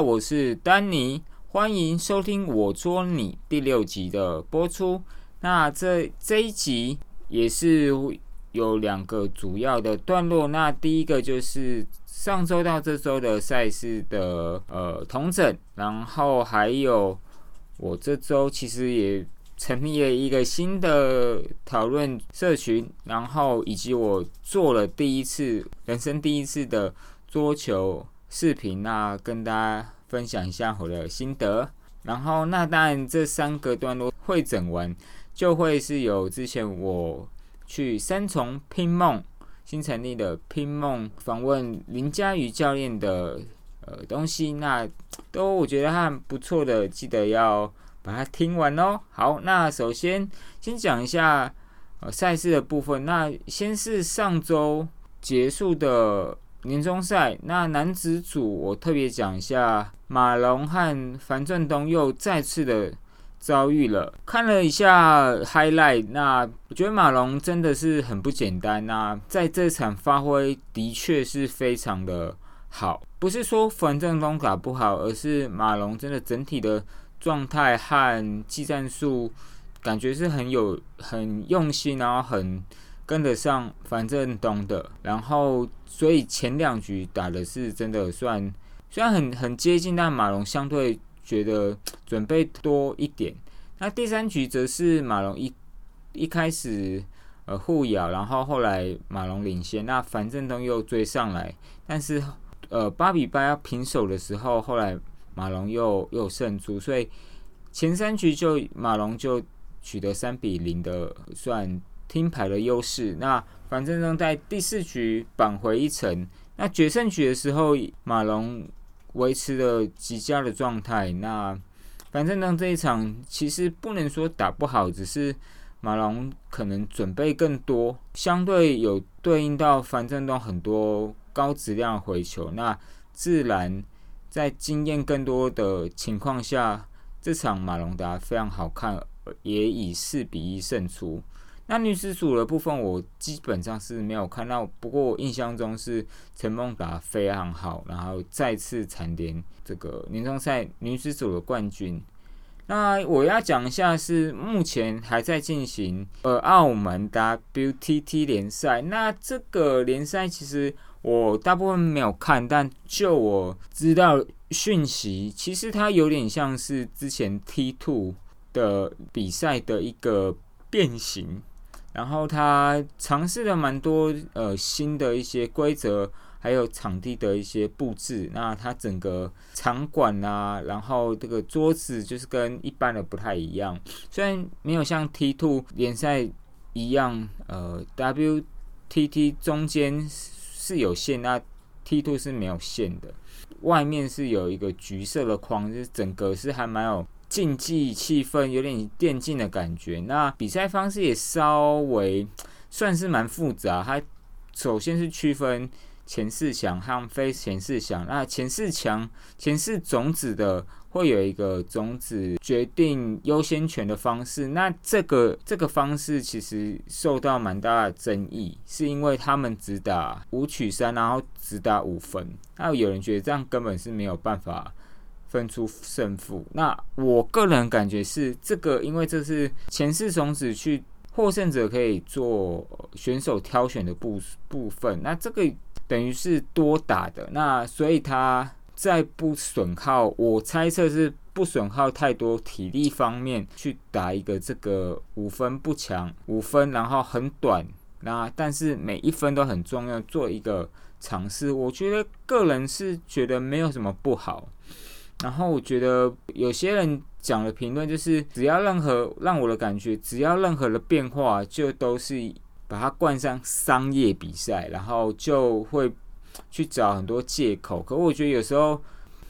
我是丹尼，欢迎收听我捉你第六集的播出。那这这一集也是有两个主要的段落。那第一个就是上周到这周的赛事的呃同整，然后还有我这周其实也成立了一个新的讨论社群，然后以及我做了第一次人生第一次的桌球。视频那跟大家分享一下我的心得，然后那当然这三个段落会整完，就会是有之前我去三重拼梦新成立的拼梦访问林佳瑜教练的呃东西，那都我觉得还不错的，记得要把它听完哦。好，那首先先讲一下呃赛事的部分，那先是上周结束的。年终赛，那男子组我特别讲一下，马龙和樊振东又再次的遭遇了。看了一下 highlight，那我觉得马龙真的是很不简单。那在这场发挥的确是非常的好，不是说樊振东打不好，而是马龙真的整体的状态和技战术感觉是很有很用心，然后很。跟得上樊振东的，然后所以前两局打的是真的算，虽然很很接近，但马龙相对觉得准备多一点。那第三局则是马龙一一开始呃互咬，然后后来马龙领先，那樊振东又追上来，但是呃八比八要平手的时候，后来马龙又又胜出，所以前三局就马龙就取得三比零的算。听牌的优势，那樊振东在第四局扳回一城。那决胜局的时候，马龙维持了极佳的状态。那樊振东这一场其实不能说打不好，只是马龙可能准备更多，相对有对应到樊振东很多高质量回球。那自然在经验更多的情况下，这场马龙打非常好看，也以四比一胜出。那女子组的部分，我基本上是没有看到。不过我印象中是陈梦达非常好，然后再次蝉联这个年终赛女子组的冠军。那我要讲一下是目前还在进行呃澳门 WTT 联赛。那这个联赛其实我大部分没有看，但就我知道讯息，其实它有点像是之前 T Two 的比赛的一个变形。然后他尝试了蛮多呃新的一些规则，还有场地的一些布置。那他整个场馆啊，然后这个桌子就是跟一般的不太一样。虽然没有像 T Two 联赛一样，呃 WTT 中间是有线，那 T Two 是没有线的。外面是有一个橘色的框，就是整个是还蛮有。竞技气氛有点电竞的感觉，那比赛方式也稍微算是蛮复杂。它首先是区分前四强和非前四强，那前四强、前四种子的会有一个种子决定优先权的方式。那这个这个方式其实受到蛮大的争议，是因为他们只打五取三，然后只打五分。那有人觉得这样根本是没有办法。分出胜负。那我个人感觉是这个，因为这是前四种子去获胜者可以做选手挑选的部部分。那这个等于是多打的，那所以他在不损耗，我猜测是不损耗太多体力方面去打一个这个五分不强五分，然后很短，那但是每一分都很重要，做一个尝试。我觉得个人是觉得没有什么不好。然后我觉得有些人讲的评论就是，只要任何让我的感觉，只要任何的变化，就都是把它冠上商业比赛，然后就会去找很多借口。可我觉得有时候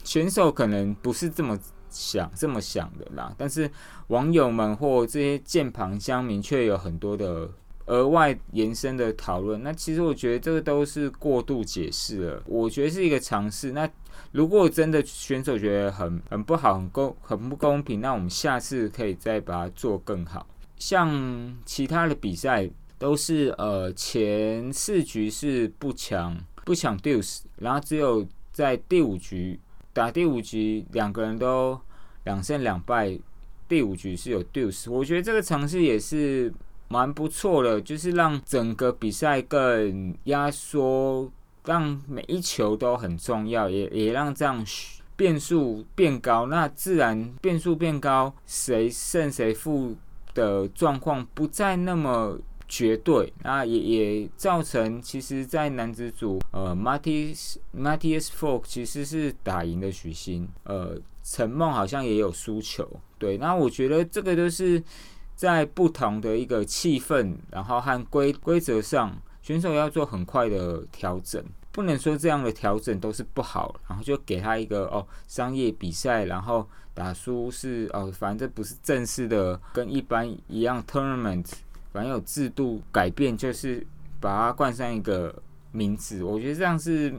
选手可能不是这么想、这么想的啦，但是网友们或这些键盘乡民却有很多的额外延伸的讨论。那其实我觉得这个都是过度解释了，我觉得是一个尝试。那如果真的选手觉得很很不好、很公很不公平，那我们下次可以再把它做更好。像其他的比赛都是呃前四局是不抢不抢 deuce，然后只有在第五局打第五局两个人都两胜两败，第五局是有 deuce，我觉得这个尝试也是蛮不错的，就是让整个比赛更压缩，让每一球都很重要，也也让这样变数变高，那自然变数变高，谁胜谁负的状况不再那么。绝对，那也也造成，其实，在男子组，呃，Matis Matias Folk 其实是打赢的许昕，呃，陈梦好像也有输球，对，那我觉得这个都是在不同的一个气氛，然后和规规则上，选手要做很快的调整，不能说这样的调整都是不好，然后就给他一个哦商业比赛，然后打输是哦，反正不是正式的，跟一般一样 tournament。反正有制度改变，就是把它冠上一个名字。我觉得这样是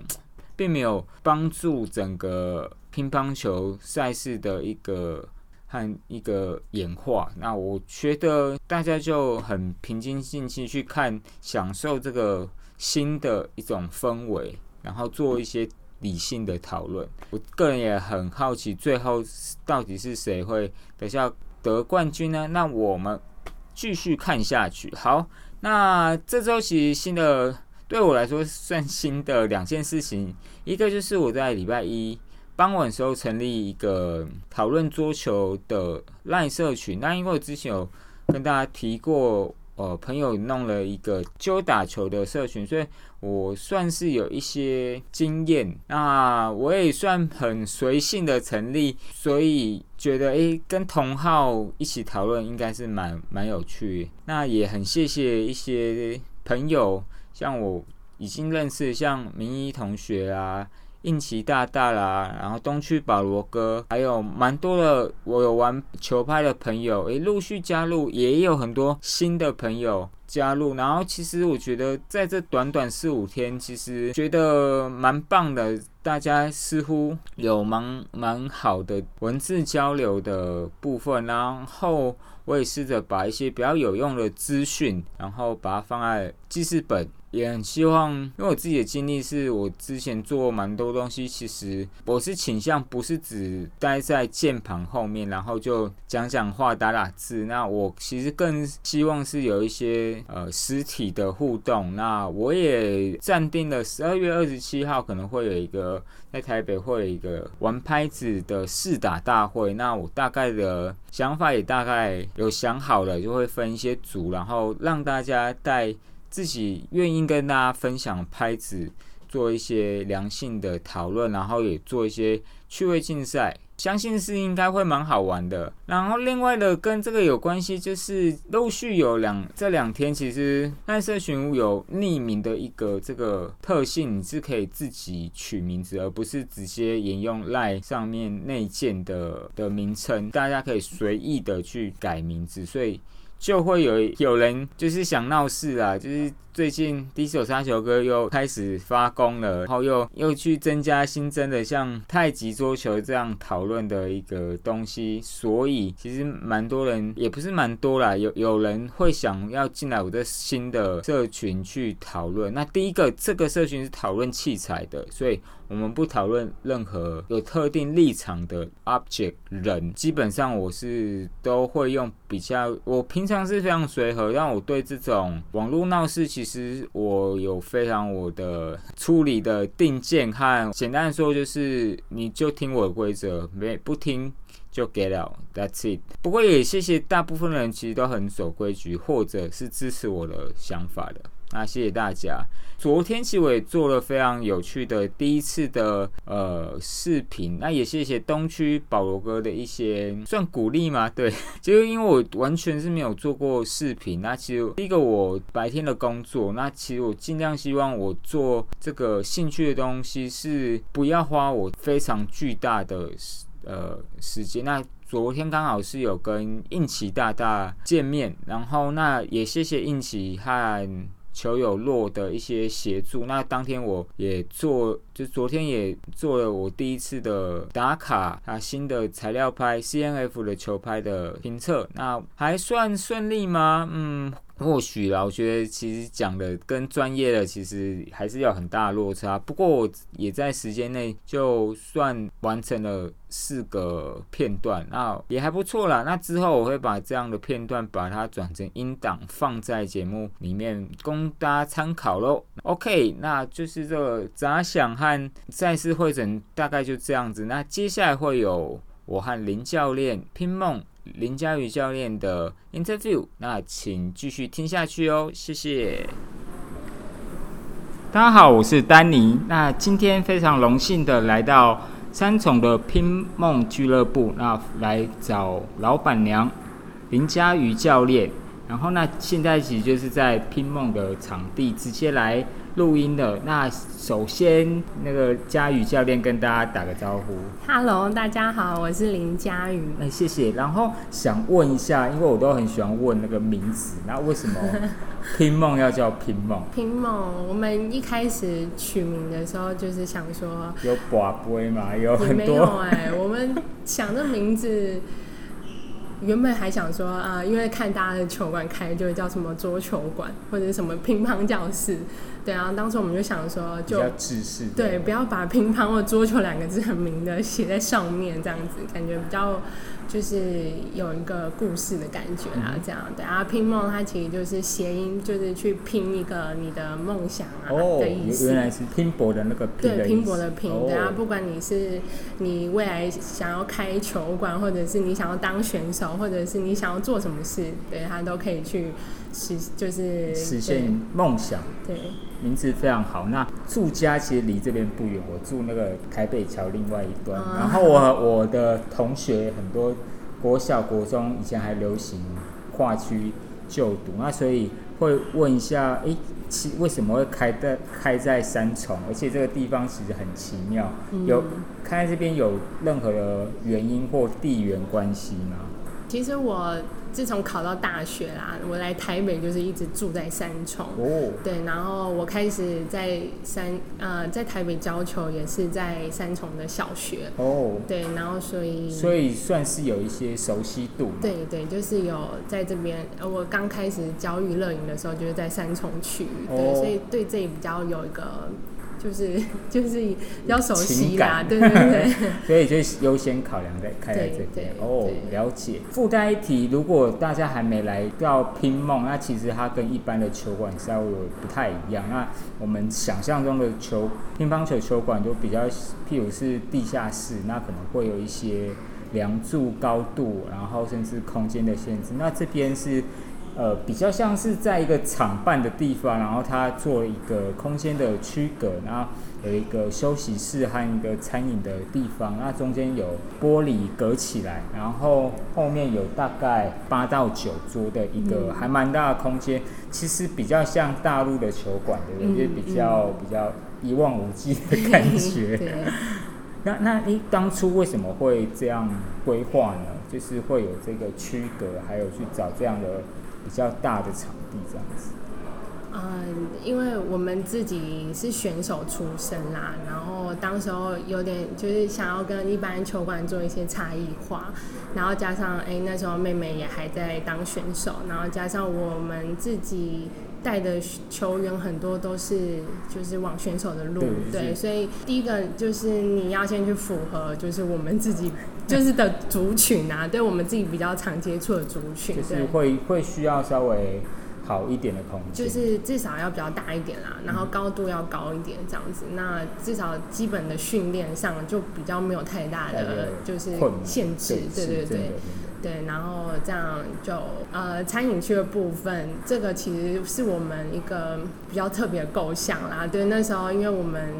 并没有帮助整个乒乓球赛事的一个和一个演化。那我觉得大家就很平心静气去看，享受这个新的一种氛围，然后做一些理性的讨论。我个人也很好奇，最后到底是谁会等下得冠军呢？那我们。继续看下去。好，那这周其实新的对我来说算新的两件事情，一个就是我在礼拜一傍晚时候成立一个讨论桌球的赖社群。那因为我之前有跟大家提过。呃，朋友弄了一个揪打球的社群，所以我算是有一些经验。那我也算很随性的成立，所以觉得诶，跟同号一起讨论应该是蛮蛮有趣。那也很谢谢一些朋友，像我已经认识像明一同学啊。印奇大大啦，然后东区保罗哥，还有蛮多的我有玩球拍的朋友，诶，陆续加入，也有很多新的朋友加入。然后其实我觉得在这短短四五天，其实觉得蛮棒的，大家似乎有蛮蛮好的文字交流的部分。然后我也试着把一些比较有用的资讯，然后把它放在记事本。也很希望，因为我自己的经历是我之前做蛮多东西，其实我是倾向不是只待在键盘后面，然后就讲讲话、打打字。那我其实更希望是有一些呃实体的互动。那我也暂定了十二月二十七号可能会有一个在台北会有一个玩拍子的试打大会。那我大概的想法也大概有想好了，就会分一些组，然后让大家带。自己愿意跟大家分享拍子，做一些良性的讨论，然后也做一些趣味竞赛，相信是应该会蛮好玩的。然后另外的跟这个有关系，就是陆续有两这两天，其实赖社群有匿名的一个这个特性，你是可以自己取名字，而不是直接沿用赖上面内建的的名称，大家可以随意的去改名字，所以。就会有有人就是想闹事啊，就是最近第一首杀球歌又开始发功了，然后又又去增加新增的像太极桌球这样讨论的一个东西，所以其实蛮多人也不是蛮多啦，有有人会想要进来我的新的社群去讨论。那第一个这个社群是讨论器材的，所以。我们不讨论任何有特定立场的 object 人，基本上我是都会用比较，我平常是非常随和，但我对这种网络闹事，其其实我有非常我的处理的定见和简单的说，就是你就听我的规则，没不听就 get out，that's it。不过也谢谢大部分人其实都很守规矩，或者是支持我的想法的。那谢谢大家。昨天其实我也做了非常有趣的第一次的呃视频，那也谢谢东区保罗哥的一些算鼓励吗？对，就因为我完全是没有做过视频，那其实第一个我白天的工作，那其实我尽量希望我做这个兴趣的东西是不要花我非常巨大的呃时间。那昨天刚好是有跟应奇大大见面，然后那也谢谢应奇和。球友落的一些协助，那当天我也做，就昨天也做了我第一次的打卡，啊新的材料拍 C N F 的球拍的评测，那还算顺利吗？嗯，或许啦，我觉得其实讲的跟专业的其实还是要很大落差。不过我也在时间内就算完成了四个片段，那也还不错啦。那之后我会把这样的片段把它转成音档放在节目里面供大家参考喽。OK，那就是这个杂想和赛事会诊大概就这样子。那接下来会有我和林教练拼梦。林佳宇教练的 interview，那请继续听下去哦，谢谢。大家好，我是丹尼。那今天非常荣幸的来到三重的拼梦俱乐部，那来找老板娘林佳宇教练。然后那现在其实就是在拼梦的场地直接来。录音的那首先，那个佳宇教练跟大家打个招呼。Hello，大家好，我是林佳宇。哎，谢谢。然后想问一下，因为我都很喜欢问那个名字，那为什么拼梦要叫拼梦？拼梦，我们一开始取名的时候就是想说有寡杯嘛，有很多。哎，我们想这名字。原本还想说啊，因为看大家的球馆开就会叫什么桌球馆或者什么乒乓教室，对啊，当时我们就想说，就对，不要把乒乓或桌球两个字很明的写在上面，这样子感觉比较。就是有一个故事的感觉啊，这样对啊，拼梦它其实就是谐音，就是去拼一个你的梦想啊的意思。原来是拼搏的那个拼对，拼搏的拼。对啊，不管你是你未来想要开球馆，或者是你想要当选手，或者是你想要做什么事，对它都可以去实，就是实现梦想。对。名字非常好。那住家其实离这边不远，我住那个台北桥另外一端。然后我我的同学很多，国小、国中以前还流行跨区就读，那所以会问一下，哎，其为什么会开在开在三重？而且这个地方其实很奇妙，有开在这边有任何的原因或地缘关系吗？其实我。自从考到大学啦，我来台北就是一直住在三重。哦。对，然后我开始在三呃在台北教球，也是在三重的小学。哦。对，然后所以。所以算是有一些熟悉度。对对，就是有在这边。我刚开始教育乐营的时候，就是在三重区。对，所以对这里比较有一个。就是 就是比较熟悉啦，对对对，所以就优先考量在开在这边哦，了解。附带一提，如果大家还没来到拼梦，那其实它跟一般的球馆稍微不太一样。那我们想象中的球乒乓球球馆就比较，譬如是地下室，那可能会有一些梁柱高度，然后甚至空间的限制。那这边是。呃，比较像是在一个厂办的地方，然后它做一个空间的区隔，然后有一个休息室和一个餐饮的地方，那中间有玻璃隔起来，然后后面有大概八到九桌的一个还蛮大的空间，其实比较像大陆的球馆的，就比较比较一望无际的 感觉。那那你当初为什么会这样规划呢？就是会有这个区隔，还有去找这样的。比较大的场地这样子。嗯，因为我们自己是选手出身啦，然后当时候有点就是想要跟一般球馆做一些差异化，然后加上哎那时候妹妹也还在当选手，然后加上我们自己带的球员很多都是就是往选手的路，对，所以第一个就是你要先去符合就是我们自己就是的族群啊，对我们自己比较常接触的族群，就是会会需要稍微。好一点的空间，就是至少要比较大一点啦，然后高度要高一点这样子。那至少基本的训练上就比较没有太大的就是限制，对对对对。然后这样就呃餐饮区的部分，这个其实是我们一个比较特别的构想啦。对，那时候因为我们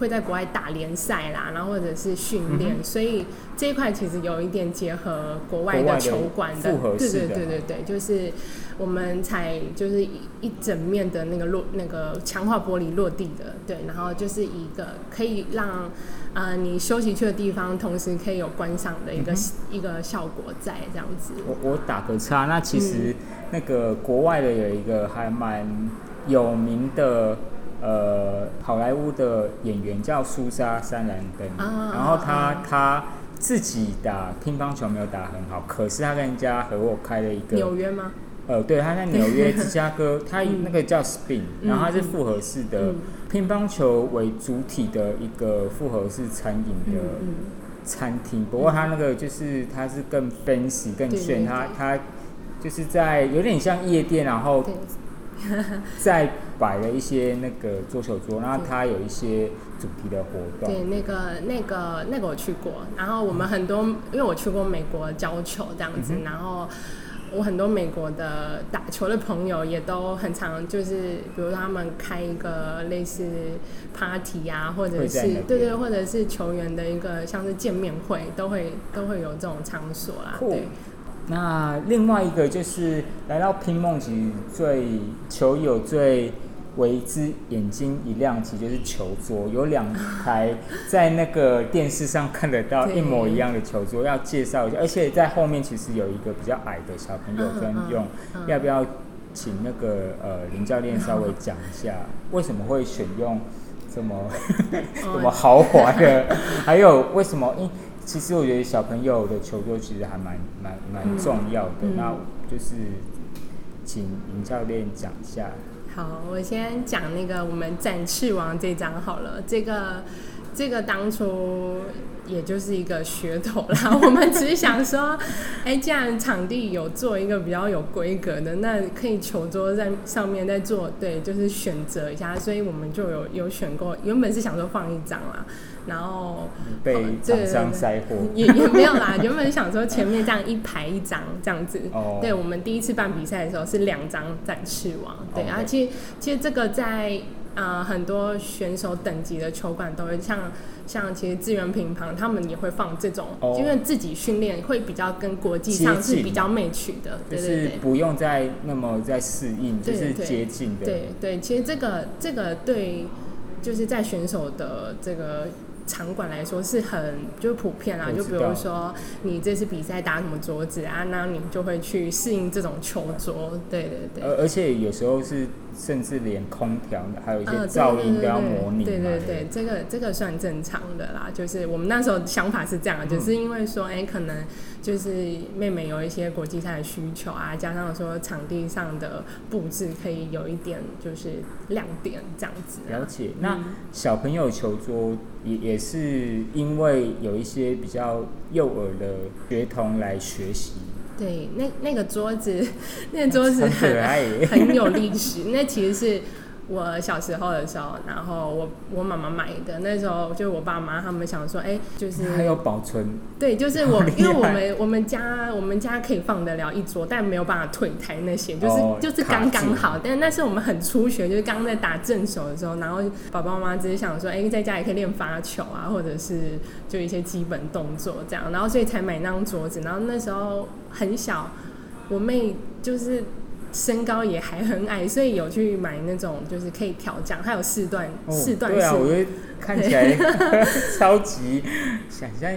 会在国外打联赛啦，然后或者是训练，所以这一块其实有一点结合国外的球馆的，对对对对对，就是。我们才就是一一整面的那个落那个强化玻璃落地的，对，然后就是一个可以让呃你休息去的地方，同时可以有观赏的一个一个效果在这样子。我我打个岔，那其实那个国外的有一个还蛮有名的呃好莱坞的演员叫苏莎三兰登，然后他他自己打乒乓球没有打很好，可是他跟人家合伙开了一个纽约吗？呃，对，他在纽约、芝加哥，他那个叫 Spin，然后它是复合式的乒乓球为主体的一个复合式餐饮的餐厅。不过他那个就是他是更 fancy、更炫，他他就是在有点像夜店，然后 再摆了一些那个桌球桌，然后它有一些主题的活动。对，那个那个那个我去过，然后我们很多，因为我去过美国教球这样子，然后。我很多美国的打球的朋友也都很常，就是比如他们开一个类似 party 啊，或者是对对，或者是球员的一个像是见面会，都会都会有这种场所啦。对。那另外一个就是来到拼梦级最球友最。为之眼睛一亮，其实就是球桌，有两台在那个电视上看得到一模一样的球桌，要介绍一下。而且在后面其实有一个比较矮的小朋友专用，要不要请那个呃林教练稍微讲一下，为什么会选用这么这么豪华的？还有为什么？因其实我觉得小朋友的球桌其实还蛮蛮蛮重要的，那就是请尹教练讲一下。好，我先讲那个我们展翅王这张好了。这个这个当初也就是一个噱头啦。我们只是想说，哎，既然场地有做一个比较有规格的，那可以球桌在上面再做，对，就是选择一下。所以我们就有有选过，原本是想说放一张啦。然后被厂商塞货，也 也没有啦。原本想说前面这样一排一张这样子。哦。对，我们第一次办比赛的时候是两张展翅王。对，而且其实这个在呃很多选手等级的球馆都会像像其实资源乒乓他们也会放这种，因为自己训练会比较跟国际上是比较媚取的，就是不用再那么再适应，就是接近的。对对，其实这个这个对就是在选手的这个。场馆来说是很就普遍啦，就比如说你这次比赛打什么桌子啊，那你就会去适应这种球桌，对对对。而而且有时候是甚至连空调还有一些噪音都要模拟。对对对，这个这个算正常的啦，就是我们那时候想法是这样，就是因为说，哎，可能就是妹妹有一些国际赛的需求啊，加上说场地上的布置可以有一点就是亮点这样子。了解，那小朋友球桌。也也是因为有一些比较幼儿的学童来学习。对，那那个桌子，那个桌子很 很有历史。那其实是。我小时候的时候，然后我我妈妈买的，那时候就我爸妈他们想说，哎，就是还有保存，对，就是我，因为我们我们家我们家可以放得了一桌，但没有办法退台那些，就是就是刚刚好。但那是我们很初学，就是刚刚在打正手的时候，然后爸爸妈妈只是想说，哎，在家也可以练发球啊，或者是就一些基本动作这样，然后所以才买那张桌子。然后那时候很小，我妹就是。身高也还很矮，所以有去买那种就是可以调降，它有四段四段对啊，我觉得看起来 超级想像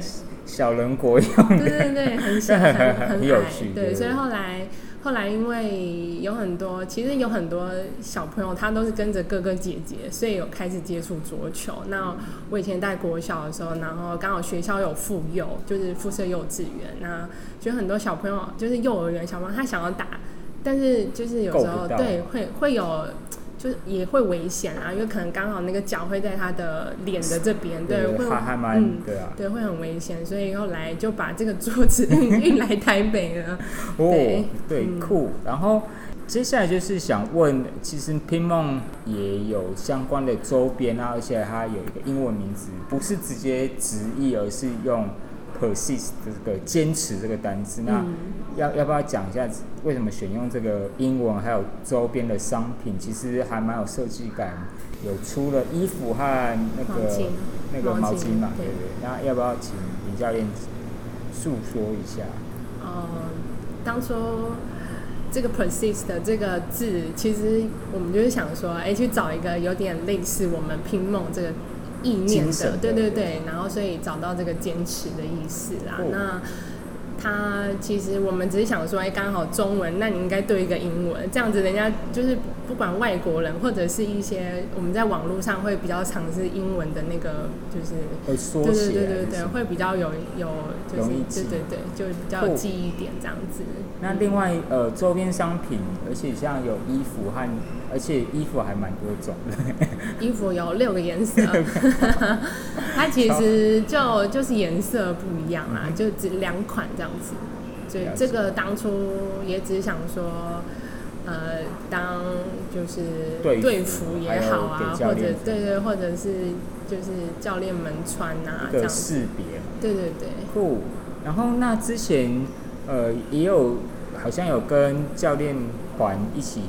小人国一样。对对对，很很 很有趣。对，所以后来后来因为有很多，其实有很多小朋友他都是跟着哥哥姐姐，所以有开始接触桌球。那我以前在国小的时候，然后刚好学校有附幼，就是附设幼稚园，那就很多小朋友就是幼儿园小朋友，他想要打。但是就是有时候对会会有，就是也会危险啊，因为可能刚好那个脚会在他的脸的这边，对，会嗯，对啊，对，会很危险，所以后来就把这个桌子运来台北了。哦，对，酷。然后接下来就是想问，其实拼梦也有相关的周边啊，而且它有一个英文名字，不是直接直译，而是用。persist 这个坚持这个单词，那要要不要讲一下为什么选用这个英文？还有周边的商品，其实还蛮有设计感，有出了衣服和那个那个毛巾嘛，对不对？那要不要请李教练诉说一下？呃，当初这个 persist 这个字，其实我们就是想说，哎，去找一个有点类似我们拼梦这个。意念的，对对对，然后所以找到这个坚持的意思啦。那他其实我们只是想说，哎，刚好中文，那你应该对一个英文，这样子人家就是不管外国人或者是一些我们在网络上会比较尝试英文的那个，就是对对对对对，会比较有有就是对对对，就比较有记忆点这样子。那另外呃周边商品，而且像有衣服和，而且衣服还蛮多种的。衣服有六个颜色，它其实就就是颜色不一样啦，就只两款这样子。所以这个当初也只想说，呃，当就是队服也好啊，或者对对，或者是就是教练们穿啊这样识别。对对对。酷。然后那之前呃也有好像有跟教练团一起。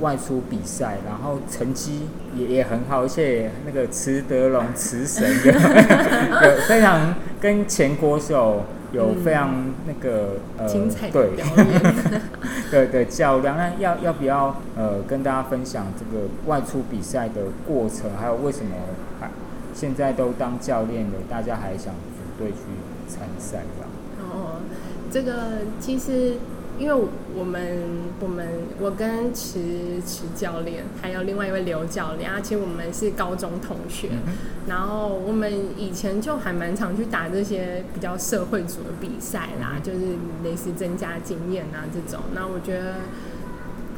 外出比赛，然后成绩也也很好，而且那个池德龙池神 有非常跟前国手有非常那个呃精彩对 对对较量。那要要不要呃跟大家分享这个外出比赛的过程，还有为什么还现在都当教练了，大家还想组队去参赛这样？哦，这个其实。因为我们我们我跟池池教练还有另外一位刘教练，而且我们是高中同学，然后我们以前就还蛮常去打这些比较社会组的比赛啦，就是类似增加经验啊这种。那我觉得。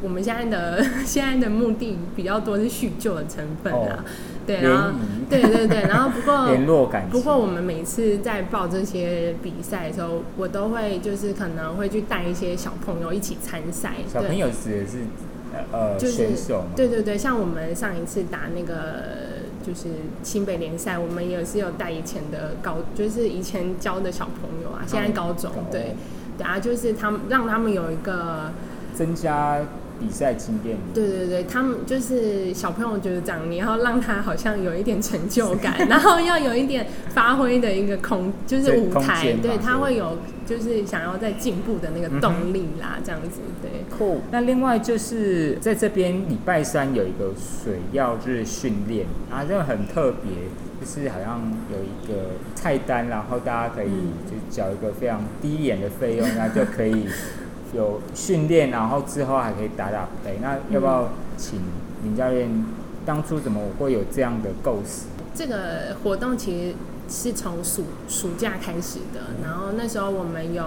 我们现在的 现在的目的比较多是叙旧的成分啊，对，然后对对对，然后不过 联络感不过我们每次在报这些比赛的时候，我都会就是可能会去带一些小朋友一起参赛。小朋友指的是呃选手对对对，像我们上一次打那个就是新北联赛，我们也是有带以前的高，就是以前教的小朋友啊，现在高中对，对啊，就是他们让他们有一个增加。比赛经验，对对对，他们就是小朋友就是这样，你要让他好像有一点成就感，然后要有一点发挥的一个空，就是舞台，对他会有就是想要在进步的那个动力啦，这样子，对。酷。那另外就是在这边礼拜三有一个水曜日训练啊，这个很特别，就是好像有一个菜单，然后大家可以就缴一个非常低廉的费用，那就可以。有训练，然后之后还可以打打杯。那要不要请林教练？当初怎么会有这样的构思？这个活动其实是从暑暑假开始的。然后那时候我们有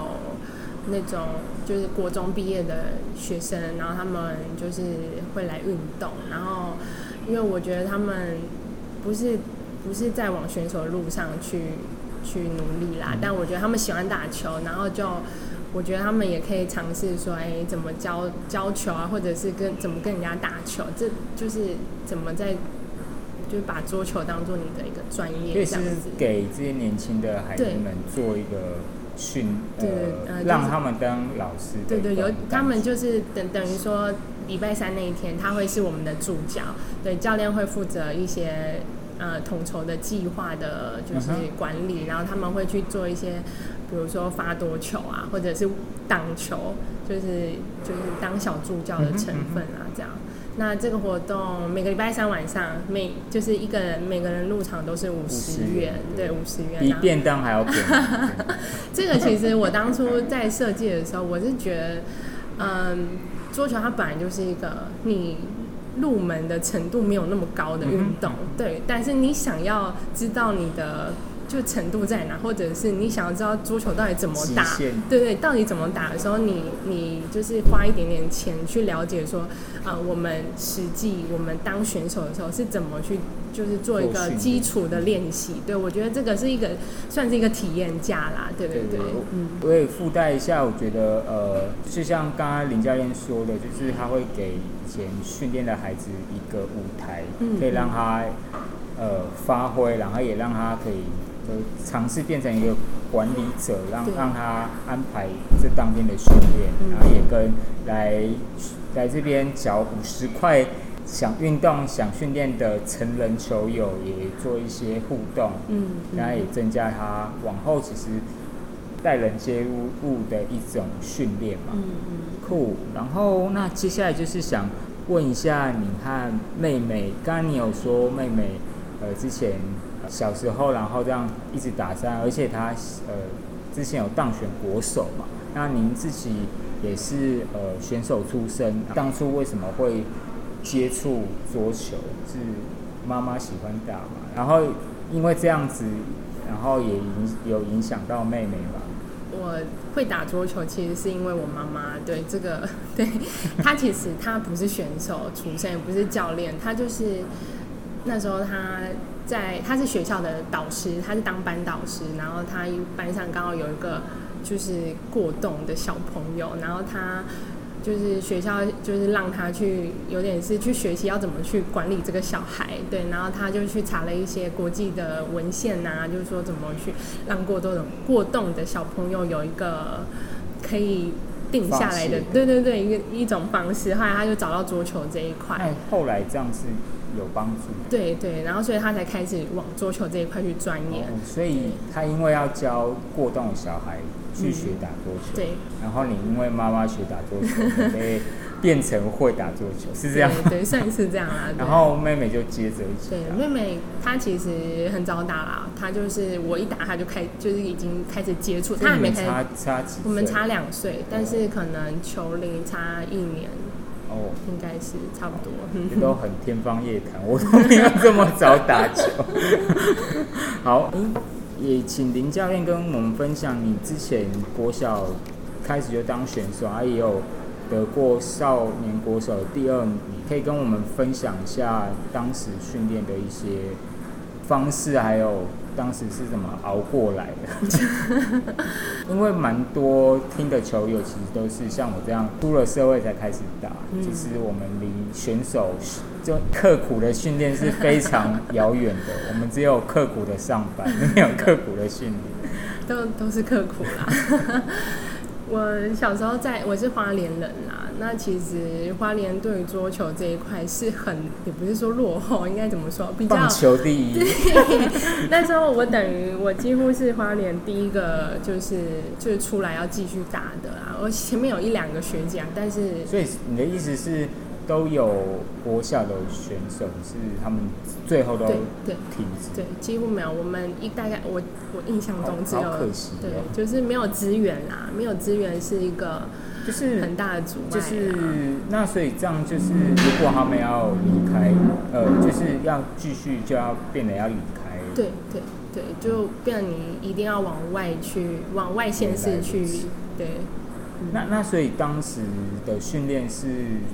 那种就是国中毕业的学生，然后他们就是会来运动。然后因为我觉得他们不是不是在往选手的路上去去努力啦，但我觉得他们喜欢打球，然后就。我觉得他们也可以尝试说，哎，怎么教教球啊，或者是跟怎么跟人家打球，这就是怎么在，就是把桌球当做你的一个专业，这样子。给这些年轻的孩子们做一个训，呃，让他们当老师。对对，有他们就是等等于说，礼拜三那一天他会是我们的助教，对，教练会负责一些呃统筹的计划的，就是管理，然后他们会去做一些。比如说发多球啊，或者是挡球，就是就是当小助教的成分啊，这样。那这个活动每个礼拜三晚上，每就是一个人每个人入场都是五十元，对，五十元。比便当还要便宜。这个其实我当初在设计的时候，我是觉得，嗯，桌球它本来就是一个你入门的程度没有那么高的运动，对，但是你想要知道你的。就程度在哪，或者是你想要知道桌球到底怎么打，对对，到底怎么打的时候，你你就是花一点点钱去了解说，啊，我们实际我们当选手的时候是怎么去，就是做一个基础的练习。对我觉得这个是一个算是一个体验价啦，对对对。嗯，我也附带一下，我觉得呃，就像刚刚林教练说的，就是他会给以前训练的孩子一个舞台，可以让他呃发挥，然后也让他可以。呃尝试变成一个管理者，让让他安排这当天的训练，然后也跟来来这边缴五十块想运动、想训练的成人球友也做一些互动，嗯，然后也增加他往后其实待人接物的一种训练嘛，嗯嗯，酷。然后那接下来就是想问一下你和妹妹，刚刚你有说妹妹呃之前。小时候，然后这样一直打山，而且她呃之前有当选国手嘛？那您自己也是呃选手出身，当初为什么会接触桌球？是妈妈喜欢打嘛？然后因为这样子，然后也影有影响到妹妹吧？我会打桌球，其实是因为我妈妈对这个，对她其实她不是选手出身，也不是教练，她就是那时候她在她是学校的导师，她是当班导师，然后她班上刚好有一个就是过动的小朋友，然后她。就是学校就是让他去，有点是去学习要怎么去管理这个小孩，对，然后他就去查了一些国际的文献呐，就是说怎么去让过多的过动的小朋友有一个可以定下来的，对对对，一个一种方式。后来他就找到桌球这一块，后来这样是有帮助。对对，然后所以他才开始往桌球这一块去钻研。所以他因为要教过动小孩。去学打桌球，对。然后你因为妈妈学打桌球，所以变成会打桌球，是这样。对，算是这样啦。然后妹妹就接着一起。对，妹妹她其实很早打啦，她就是我一打她就开，就是已经开始接触。她还没差差几？我们差两岁，但是可能球龄差一年。哦，应该是差不多。都很天方夜谭，我都没有这么早打球。好。也请林教练跟我们分享，你之前国小开始就当选手，也有得过少年国手第二名，可以跟我们分享一下当时训练的一些方式，还有。当时是怎么熬过来的？因为蛮多听的球友其实都是像我这样出了社会才开始打。其实我们离选手就刻苦的训练是非常遥远的。我们只有刻苦的上班，没有刻苦的训练。都都是刻苦啦。我小时候在，我是花莲人啦。那其实花莲对于桌球这一块是很，也不是说落后，应该怎么说？比较球第一。对，那时候我等于我几乎是花莲第一个，就是就是出来要继续打的啦。我前面有一两个学长，但是所以你的意思是？都有国小的选手是他们最后都停止，对，几乎没有。我们一大概我我印象中只有可惜，对，就是没有资源啦，没有资源是一个就是很大的阻碍。就是那所以这样就是，如果他们要离开，呃，就是要继续就要变得要离开。对对对，就变你一定要往外去，往外县市去，对。那那所以当时的训练是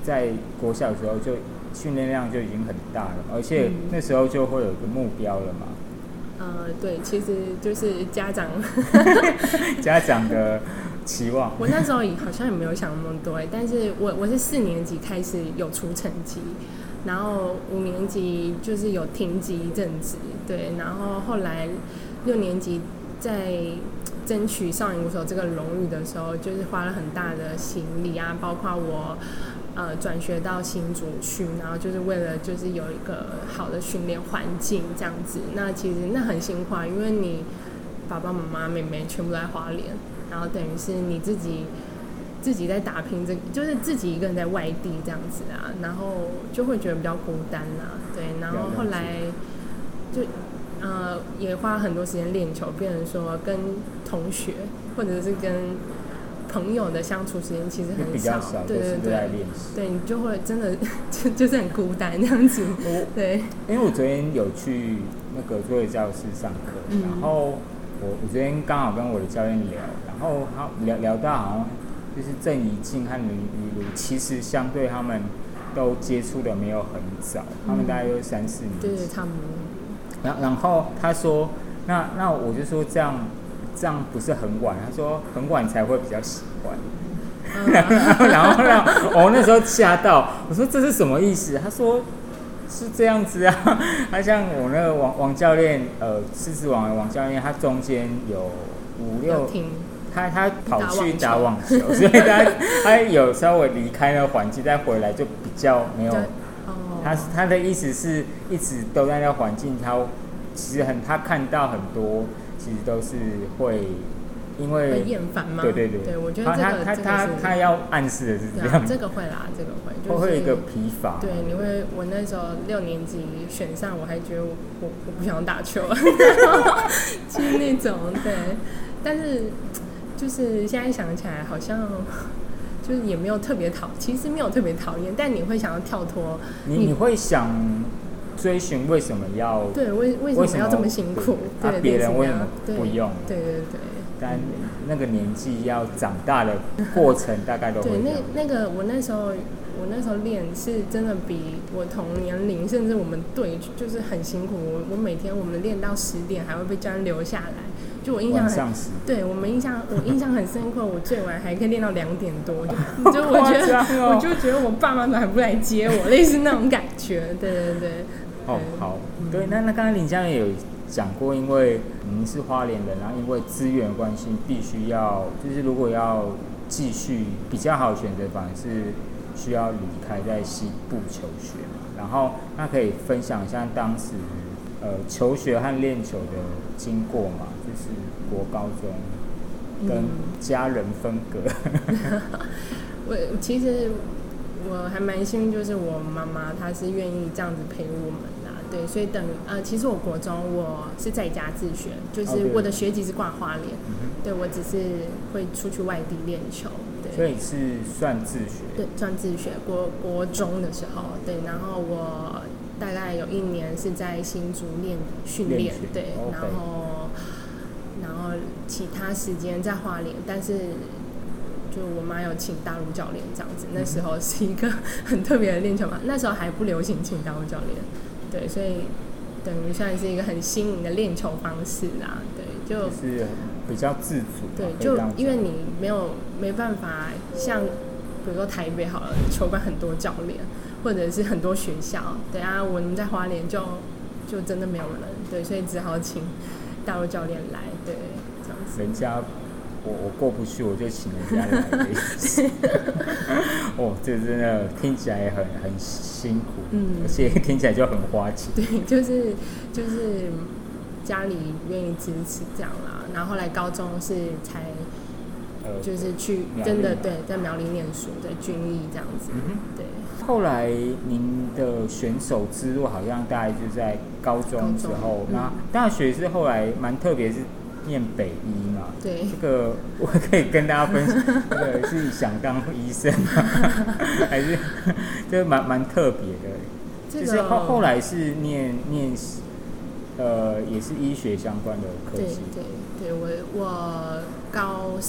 在国小的时候就训练量就已经很大了，而且那时候就会有一个目标了嘛。呃，对，其实就是家长 家长的期望。我那时候好像也没有想那么多，但是我我是四年级开始有出成绩，然后五年级就是有停级一阵子，对，然后后来六年级在。争取少年鼓手这个荣誉的时候，就是花了很大的心力啊，包括我呃转学到新竹去，然后就是为了就是有一个好的训练环境这样子。那其实那很辛苦，因为你爸爸妈妈、妹妹全部在花莲，然后等于是你自己自己在打拼，这就是自己一个人在外地这样子啊，然后就会觉得比较孤单啊。对，然后后来就。呃，也花很多时间练球，变成说跟同学或者是跟朋友的相处时间其实很少，对对对，对你就会真的 就就是很孤单这样子。对，因为我昨天有去那个作业教室上课，然后我我昨天刚好跟我的教练聊，然后他聊聊到好像就是郑怡静和李李如，其实相对他们都接触的没有很早，他们大概有三四年，对对，差不多。然然后他说，那那我就说这样这样不是很晚。他说很晚才会比较喜欢。然后 让我那时候吓到，我说这是什么意思？他说是这样子啊。他 像我那个王王教练，呃，狮子王的王教练，他中间有五六，他他跑去打网球，所以他 他有稍微离开那个环境，再回来就比较没有。他他的意思是一直都在那环境，他其实很他看到很多，其实都是会因为厌烦吗？对对对，对我觉得这个他他他要暗示的是这样，这个会啦，这个会，会会一个疲乏。对，你会我那时候六年级选上，我还觉得我我不想打球，就是那种对。但是就是现在想起来，好像就是也没有特别讨，其实没有特别讨厌，但你会想要跳脱，你你会想追寻为什么要对为为什么要这么辛苦？对别人为什么不用？对对对。但那个年纪要长大的过程，大概都会。对，那那个我那时候。我那时候练是真的比我同年龄，甚至我们队就是很辛苦。我我每天我们练到十点，还会被教练留下来。就我印象很，对我们印象我印象很深刻。我最晚还可以练到两点多，就 就我觉得我就觉得我爸妈怎么还不来接我，类似那种感觉。对对对。哦，好，对，那那刚才林江也有讲过，因为您是花莲人，然后因为资源关系，必须要就是如果要继续比较好选择，反而是。需要离开在西部求学嘛，然后那可以分享一下当时呃求学和练球的经过嘛，就是国高中跟家人分隔。我其实我还蛮幸运，就是我妈妈她是愿意这样子陪我们的，对，所以等呃其实我国中我是在家自学，就是我的学籍是挂花脸，对我只是会出去外地练球。对所以是算自学，对，算自学。国国中的时候，对，然后我大概有一年是在新竹练训练，对，然后然后其他时间在花莲，但是就我妈有请大陆教练这样子。那时候是一个 很特别的练球嘛，那时候还不流行请大陆教练，对，所以等于算是一个很新颖的练球方式啦，对，就是。比较自主，对，就因为你没有没办法像，比如说台北好了，球馆很多教练，或者是很多学校，对啊，我们在花莲就就真的没有人，对，所以只好请大陆教练来，对，这样子。人家我我过不去，我就请人家来。哦，这真的听起来很很辛苦，嗯，而且 听起来就很花钱。对，就是就是家里愿意支持这样啦。然后后来高中是才，就是去真的对在苗栗念书，在军艺这样子。对。后来您的选手之路好像大概就在高中之后，那大学是后来蛮特别，是念北医嘛。对。这个我可以跟大家分享，这个是想当医生，还是就蛮蛮特别的。就是后后来是念念，呃，也是医学相关的科系。对对。对我，我高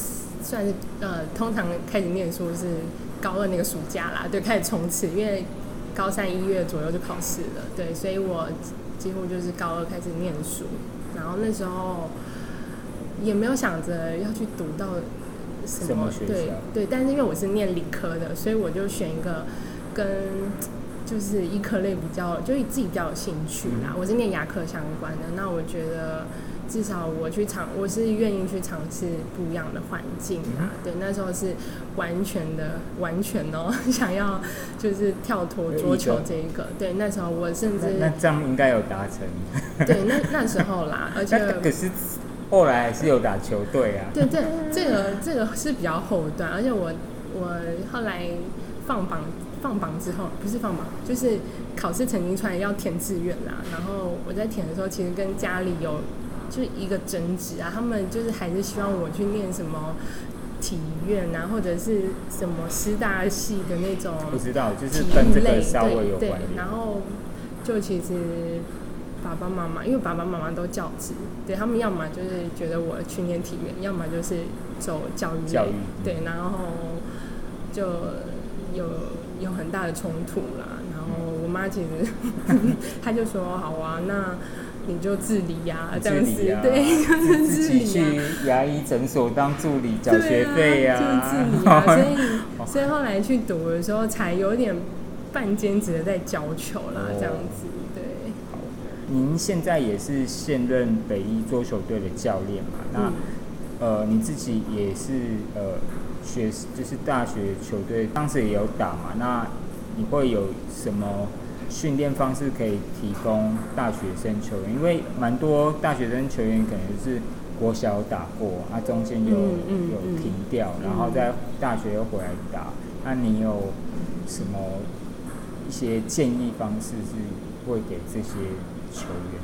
算是呃，通常开始念书是高二那个暑假啦，对，开始冲刺，因为高三一月左右就考试了，对，所以我几乎就是高二开始念书，然后那时候也没有想着要去读到什么，对对，但是因为我是念理科的，所以我就选一个跟就是医科类比较，就自己比较有兴趣啦，我是念牙科相关的，那我觉得。至少我去尝，我是愿意去尝试不一样的环境啊。对，那时候是完全的、完全哦，想要就是跳脱桌球这一个。对，那时候我甚至那这样应该有达成。对，那那时候啦，而且 可是后来还是有打球队啊。对对，这个这个是比较后段，而且我我后来放榜放榜之后，不是放榜，就是考试成绩出来要填志愿啦。然后我在填的时候，其实跟家里有。就一个争执啊，他们就是还是希望我去念什么体院啊，或者是什么师大系的那种，不知道，就是跟这个稍微有关然后就其实爸爸妈妈，因为爸爸妈妈都教职，对他们要么就是觉得我去念体院，要么就是走教育教育，对，然后就有有很大的冲突啦。然后我妈其实 她就说：“好啊，那。”你就自理呀，这样子，对，就是自己去牙医诊所当助理，缴学费呀，就自理啊。所以，所以后来去读的时候，才有点半兼职的在教球啦，这样子，对。好，您现在也是现任北一桌球队的教练嘛？那呃，你自己也是呃学，就是大学球队当时也有打嘛？那你会有什么？训练方式可以提供大学生球员，因为蛮多大学生球员可能是国小打过，啊中间有有停掉，然后在大学又回来打。那你有什么一些建议方式是会给这些球员？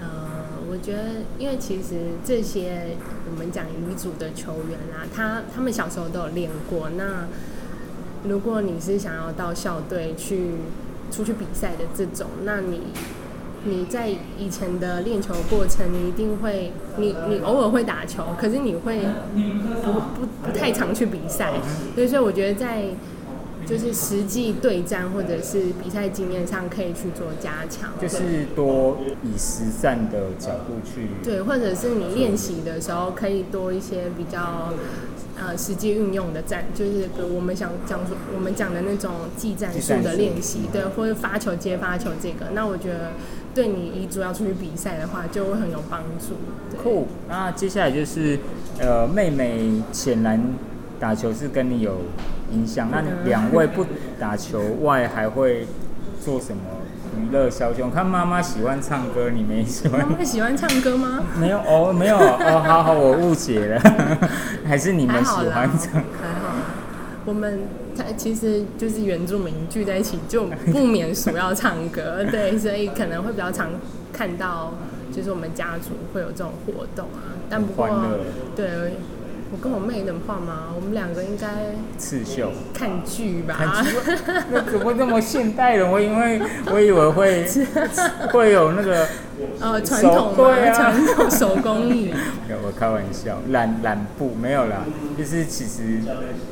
呃，我觉得，因为其实这些我们讲女组的球员啊，他他们小时候都有练过。那如果你是想要到校队去出去比赛的这种，那你你在以前的练球过程，你一定会，你你偶尔会打球，可是你会不不不太常去比赛。所以说，我觉得在就是实际对战或者是比赛经验上可以去做加强，就是多以实战的角度去对，或者是你练习的时候可以多一些比较呃实际运用的战，就是比如我们想讲说我们讲的那种技战术的练习，对，或者发球接发球这个，那我觉得对你一组要出去比赛的话就会很有帮助。酷，那接下来就是呃妹妹显然打球是跟你有。影响那两位不打球外还会做什么娱乐消遣？看妈妈喜欢唱歌，你没喜欢？妈妈喜欢唱歌吗？没有哦，没有哦，好好，我误解了，还是你们喜欢唱？还好，我们他其实就是原住民聚在一起就不免俗要唱歌，对，所以可能会比较常看到，就是我们家族会有这种活动啊，但不过对。我跟我妹的话吗？我们两个应该刺绣、看剧吧。那怎么这么现代人？我因为我以为会 会有那个呃传统对传统手工艺。我开玩笑，染染布没有啦。就是其实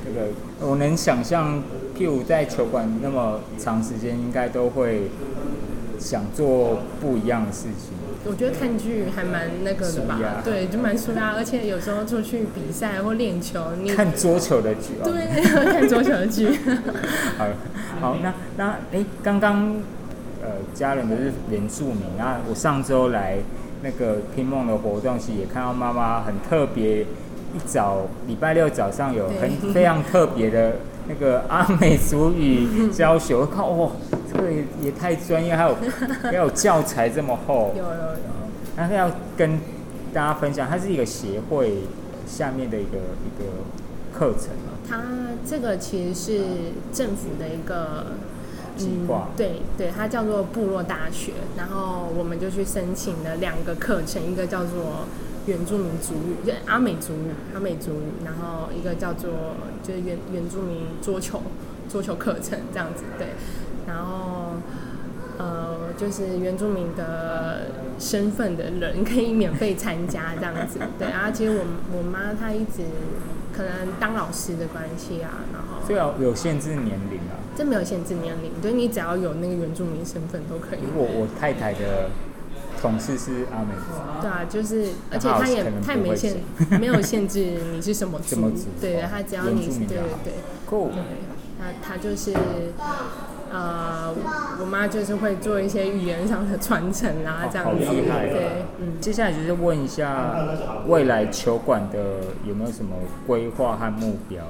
这个我能想象，譬如在球馆那么长时间，应该都会想做不一样的事情。我觉得看剧还蛮那个的吧，对，就蛮舒压，而且有时候出去比赛或练球，你看桌球的剧，对，看桌球的剧。好，好，那那哎，刚刚呃，家人都是原住民，那我上周来那个拼梦的活动时，也看到妈妈很特别，一早礼拜六早上有很非常特别的那个阿美族语教学，我靠，哇！这个也也太专业，还有 还有教材这么厚，有有有。那要跟大家分享，它是一个协会下面的一个一个课程它这个其实是政府的一个计划，对对，它叫做部落大学。然后我们就去申请了两个课程，一个叫做原住民族语，就阿美族语，阿美族语。然后一个叫做就是原原住民桌球桌球课程这样子，对。然后，呃，就是原住民的身份的人可以免费参加这样子，对啊。其实我我妈她一直可能当老师的关系啊，然后对啊，有限制年龄啊，这没有限制年龄，对你只要有那个原住民身份都可以。我我太太的同事是阿美族，对啊，就是而且他也 他也没限没有限制你是什么族，对他只要你对对对，对，他他就是。呃，我妈就是会做一些语言上的传承啊，这样子。对，嗯。接下来就是问一下，未来球馆的有没有什么规划和目标？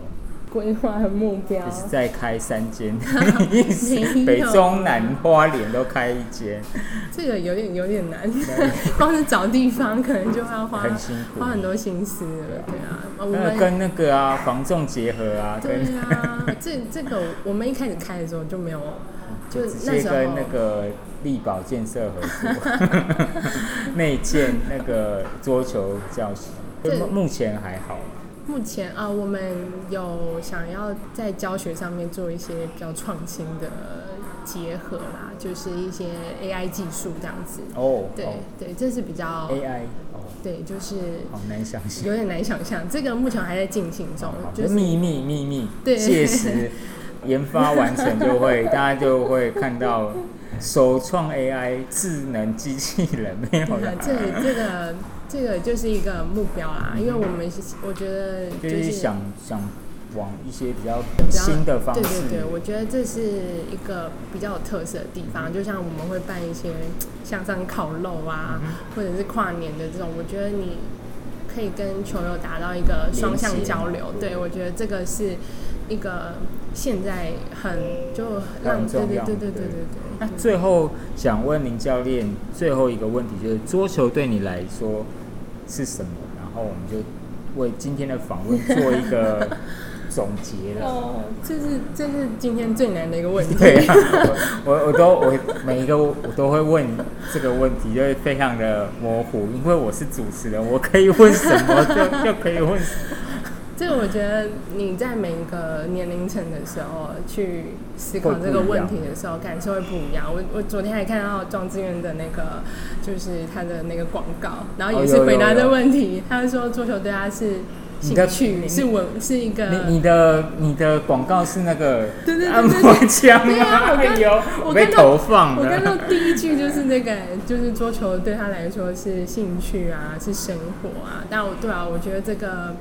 规划和目标。就是再开三间，北中南花莲都开一间。这个有点有点难，光是找地方可能就要花很辛苦，花很多心思了。对。啊，我们跟那个啊房仲结合啊。对啊，这这个我们一开始开的时候就没有，就那时候。跟那个力宝建设合作，内建那个桌球教室，目前还好。目前啊，我们有想要在教学上面做一些比较创新的结合啦，就是一些 AI 技术这样子。哦，对对，这是比较 AI。哦，对，就是好难想象，有点难想象。这个目前还在进行中，就是秘密秘密。对，届时研发完成就会，大家就会看到首创 AI 智能机器人。没有这个。这个就是一个目标啦，因为我们我觉得就是想想往一些比较新的方式。对对对，我觉得这是一个比较有特色的地方。就像我们会办一些像上烤肉啊，或者是跨年的这种，我觉得你可以跟球友达到一个双向交流。对，我觉得这个是一个现在很就让对对对对对对对。那最后想问林教练最后一个问题，就是桌球对你来说。是什么？然后我们就为今天的访问做一个 总结了。哦，这是这是今天最难的一个问题。对啊，我我都我每一个我都会问这个问题，就会非常的模糊，因为我是主持人，我可以问什么就就可以问。这个我觉得你在每一个年龄层的时候去思考这个问题的时候，感受会不一样。我我昨天还看到庄志远的那个，就是他的那个广告，然后也是回答这个问题。他说桌球对他是兴趣，是文是一个。你你的你的广告是那个对对按摩枪吗？我被投放我看到第一句就是那个，就是桌球对他来说是兴趣啊，是生活啊。但我对啊，我觉得这个。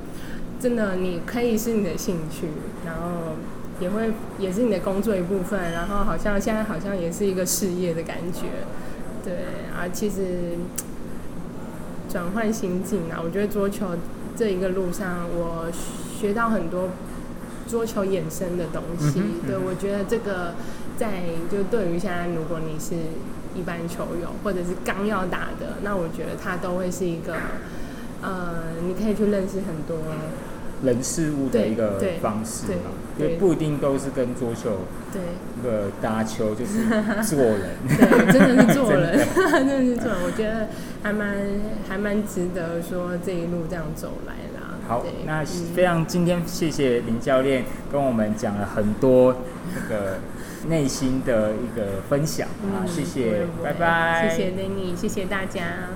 真的，你可以是你的兴趣，然后也会也是你的工作一部分，然后好像现在好像也是一个事业的感觉，对啊，其实转换心境啊，我觉得桌球这一个路上，我学到很多桌球衍生的东西，对我觉得这个在就对于现在如果你是一般球友或者是刚要打的，那我觉得它都会是一个。呃，你可以去认识很多人事物的一个方式嘛，因为不一定都是跟桌球，对，那个搭球就是做人，对，真的是做人，真的。是做人。我觉得还蛮还蛮值得说这一路这样走来啦。好，那非常今天谢谢林教练跟我们讲了很多那个内心的一个分享啊，谢谢，拜拜，谢谢谢谢大家。